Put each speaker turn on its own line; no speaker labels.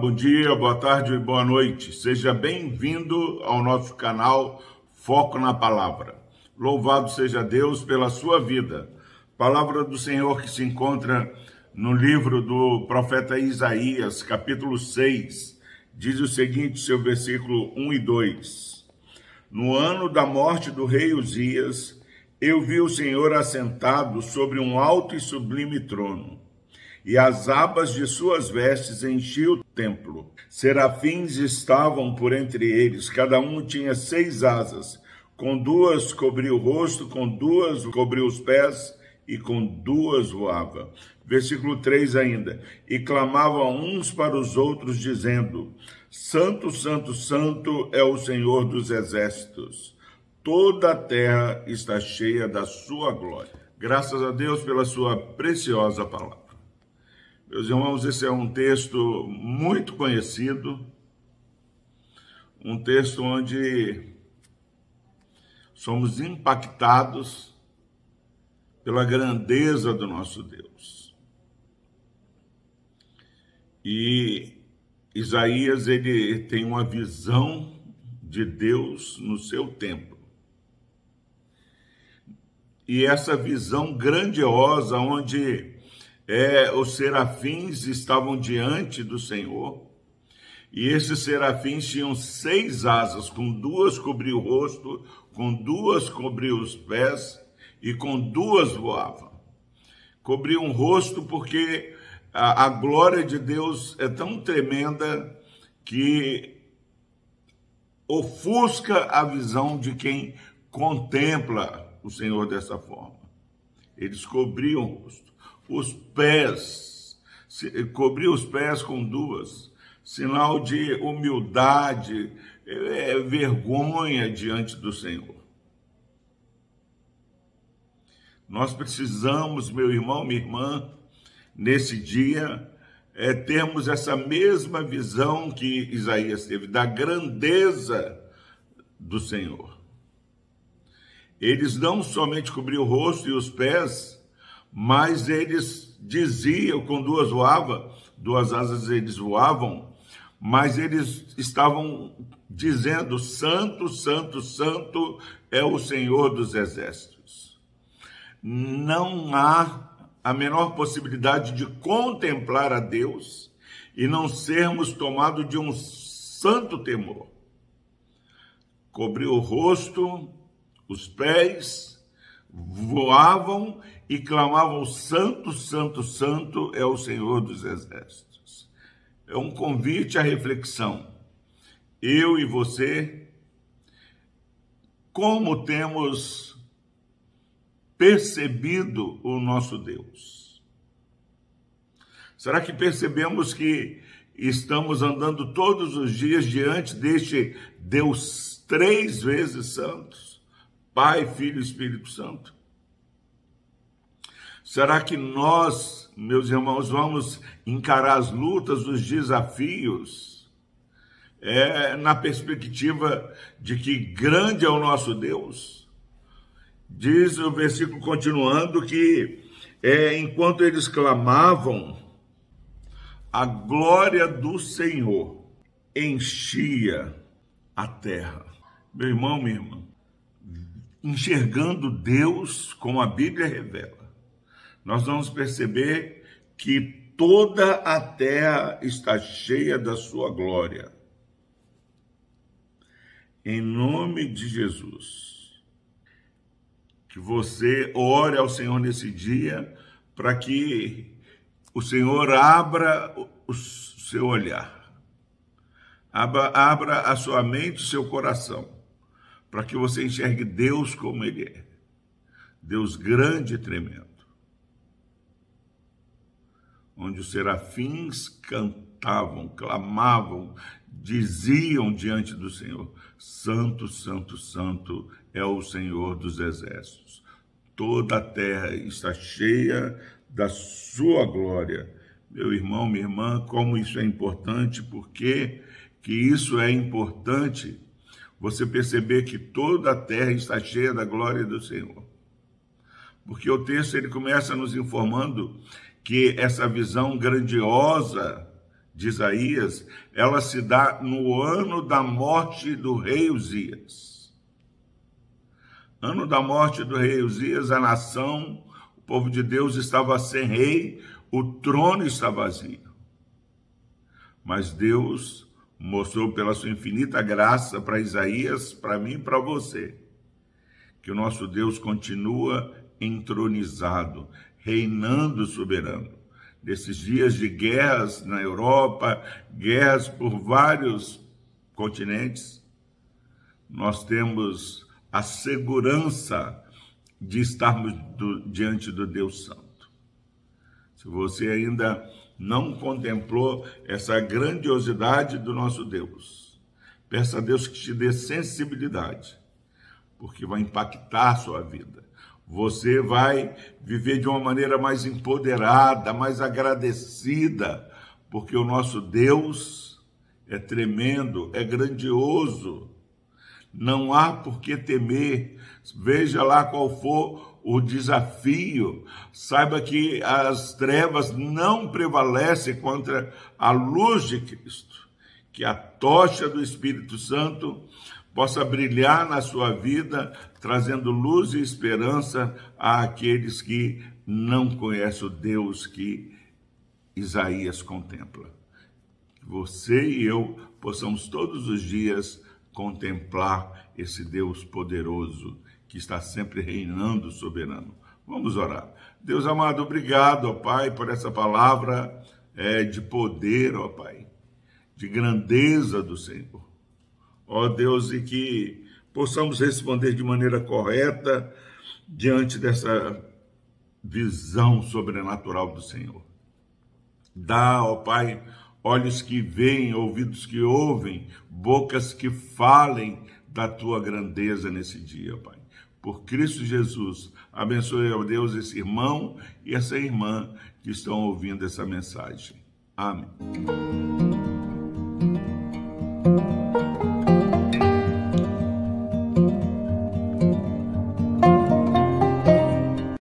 bom dia, boa tarde e boa noite. Seja bem-vindo ao nosso canal Foco na Palavra. Louvado seja Deus pela sua vida. Palavra do Senhor que se encontra no livro do profeta Isaías, capítulo 6, diz o seguinte, seu versículo 1 e 2. No ano da morte do rei Uzias, eu vi o Senhor assentado sobre um alto e sublime trono e as abas de suas vestes enchiam o templo. Serafins estavam por entre eles, cada um tinha seis asas, com duas cobria o rosto, com duas cobria os pés, e com duas voava. Versículo 3 ainda. E clamavam uns para os outros, dizendo: Santo, Santo, Santo é o Senhor dos exércitos. Toda a terra está cheia da sua glória. Graças a Deus pela sua preciosa palavra. Meus irmãos, esse é um texto muito conhecido, um texto onde somos impactados pela grandeza do nosso Deus. E Isaías ele tem uma visão de Deus no seu templo. E essa visão grandiosa onde é, os serafins estavam diante do Senhor, e esses serafins tinham seis asas, com duas cobriam o rosto, com duas cobriam os pés, e com duas voavam. Cobriam o rosto porque a, a glória de Deus é tão tremenda que ofusca a visão de quem contempla o Senhor dessa forma. Eles cobriam o rosto os pés, cobrir os pés com duas, sinal de humildade, é, vergonha diante do Senhor. Nós precisamos, meu irmão, minha irmã, nesse dia, é, termos essa mesma visão que Isaías teve, da grandeza do Senhor. Eles não somente cobriam o rosto e os pés, mas eles diziam, com duas voava, duas asas eles voavam, mas eles estavam dizendo: Santo, Santo, Santo é o Senhor dos Exércitos. Não há a menor possibilidade de contemplar a Deus e não sermos tomados de um santo temor. Cobriu o rosto, os pés, voavam e clamavam: Santo, Santo, Santo é o Senhor dos Exércitos. É um convite à reflexão. Eu e você, como temos percebido o nosso Deus? Será que percebemos que estamos andando todos os dias diante deste Deus três vezes santos? Pai, Filho e Espírito Santo? Será que nós, meus irmãos, vamos encarar as lutas, os desafios, é, na perspectiva de que grande é o nosso Deus? Diz o versículo continuando que é, enquanto eles clamavam, a glória do Senhor enchia a terra. Meu irmão, minha irmã, enxergando Deus como a Bíblia revela. Nós vamos perceber que toda a terra está cheia da sua glória. Em nome de Jesus, que você ore ao Senhor nesse dia para que o Senhor abra o seu olhar, abra, abra a sua mente, o seu coração, para que você enxergue Deus como Ele é. Deus grande e tremendo onde os serafins cantavam, clamavam, diziam diante do Senhor: Santo, Santo, Santo é o Senhor dos exércitos. Toda a terra está cheia da sua glória. Meu irmão, minha irmã, como isso é importante, porque que isso é importante, você perceber que toda a terra está cheia da glória do Senhor. Porque o texto ele começa nos informando que essa visão grandiosa de Isaías, ela se dá no ano da morte do rei Uzias. Ano da morte do rei Uzias, a nação, o povo de Deus estava sem rei, o trono está vazio. Mas Deus mostrou pela sua infinita graça para Isaías, para mim e para você, que o nosso Deus continua entronizado, reinando soberano desses dias de guerras na Europa, guerras por vários continentes, nós temos a segurança de estarmos do, diante do Deus Santo. Se você ainda não contemplou essa grandiosidade do nosso Deus, peça a Deus que te dê sensibilidade, porque vai impactar a sua vida você vai viver de uma maneira mais empoderada, mais agradecida, porque o nosso Deus é tremendo, é grandioso. Não há por que temer. Veja lá qual for o desafio. Saiba que as trevas não prevalecem contra a luz de Cristo. Que a tocha do Espírito Santo possa brilhar na sua vida, trazendo luz e esperança àqueles que não conhecem o Deus que Isaías contempla. Você e eu possamos todos os dias contemplar esse Deus poderoso que está sempre reinando soberano. Vamos orar. Deus amado, obrigado, ó Pai, por essa palavra é, de poder, ó Pai, de grandeza do Senhor ó Deus, e que possamos responder de maneira correta diante dessa visão sobrenatural do Senhor. Dá, ó Pai, olhos que veem, ouvidos que ouvem, bocas que falem da tua grandeza nesse dia, Pai por Cristo Jesus. Abençoe, ao Deus, esse irmão e essa irmã que estão ouvindo essa mensagem. Amém.